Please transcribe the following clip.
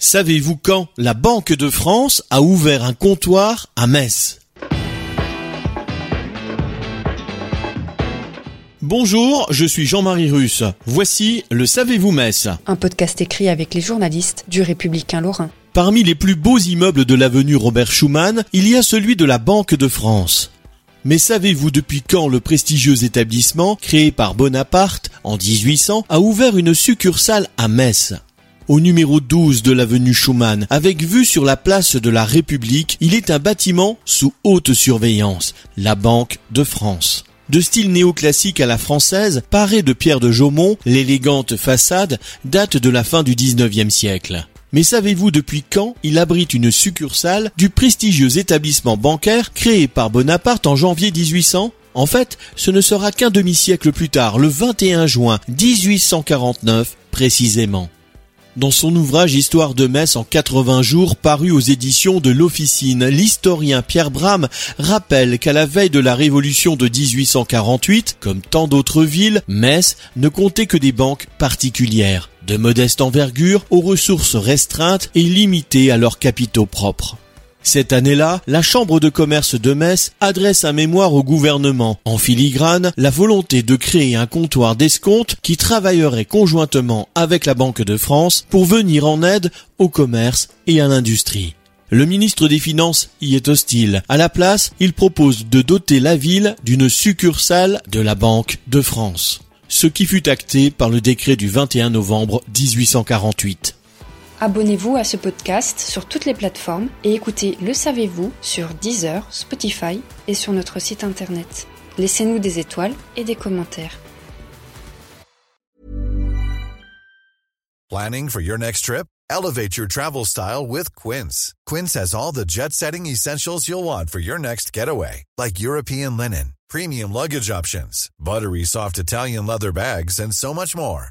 Savez-vous quand la Banque de France a ouvert un comptoir à Metz? Bonjour, je suis Jean-Marie Russe. Voici le Savez-vous Metz Un podcast écrit avec les journalistes du Républicain Lorrain. Parmi les plus beaux immeubles de l'avenue Robert Schumann, il y a celui de la Banque de France. Mais savez-vous depuis quand le prestigieux établissement, créé par Bonaparte en 1800, a ouvert une succursale à Metz? Au numéro 12 de l'avenue Schumann, avec vue sur la place de la République, il est un bâtiment sous haute surveillance, la Banque de France. De style néoclassique à la française, paré de pierre de Jaumont, l'élégante façade date de la fin du 19e siècle. Mais savez-vous depuis quand il abrite une succursale du prestigieux établissement bancaire créé par Bonaparte en janvier 1800 En fait, ce ne sera qu'un demi-siècle plus tard, le 21 juin 1849 précisément. Dans son ouvrage Histoire de Metz en 80 jours paru aux éditions de l'Officine, l'historien Pierre Bram rappelle qu'à la veille de la révolution de 1848, comme tant d'autres villes, Metz ne comptait que des banques particulières, de modeste envergure, aux ressources restreintes et limitées à leurs capitaux propres. Cette année-là, la Chambre de commerce de Metz adresse un mémoire au gouvernement, en filigrane, la volonté de créer un comptoir d'escompte qui travaillerait conjointement avec la Banque de France pour venir en aide au commerce et à l'industrie. Le ministre des Finances y est hostile. À la place, il propose de doter la ville d'une succursale de la Banque de France. Ce qui fut acté par le décret du 21 novembre 1848. Abonnez-vous à ce podcast sur toutes les plateformes et écoutez Le Savez-vous sur Deezer, Spotify et sur notre site internet. Laissez-nous des étoiles et des commentaires. Planning for your next trip? Elevate your travel style with Quince. Quince has all the jet setting essentials you'll want for your next getaway, like European linen, premium luggage options, buttery soft Italian leather bags, and so much more.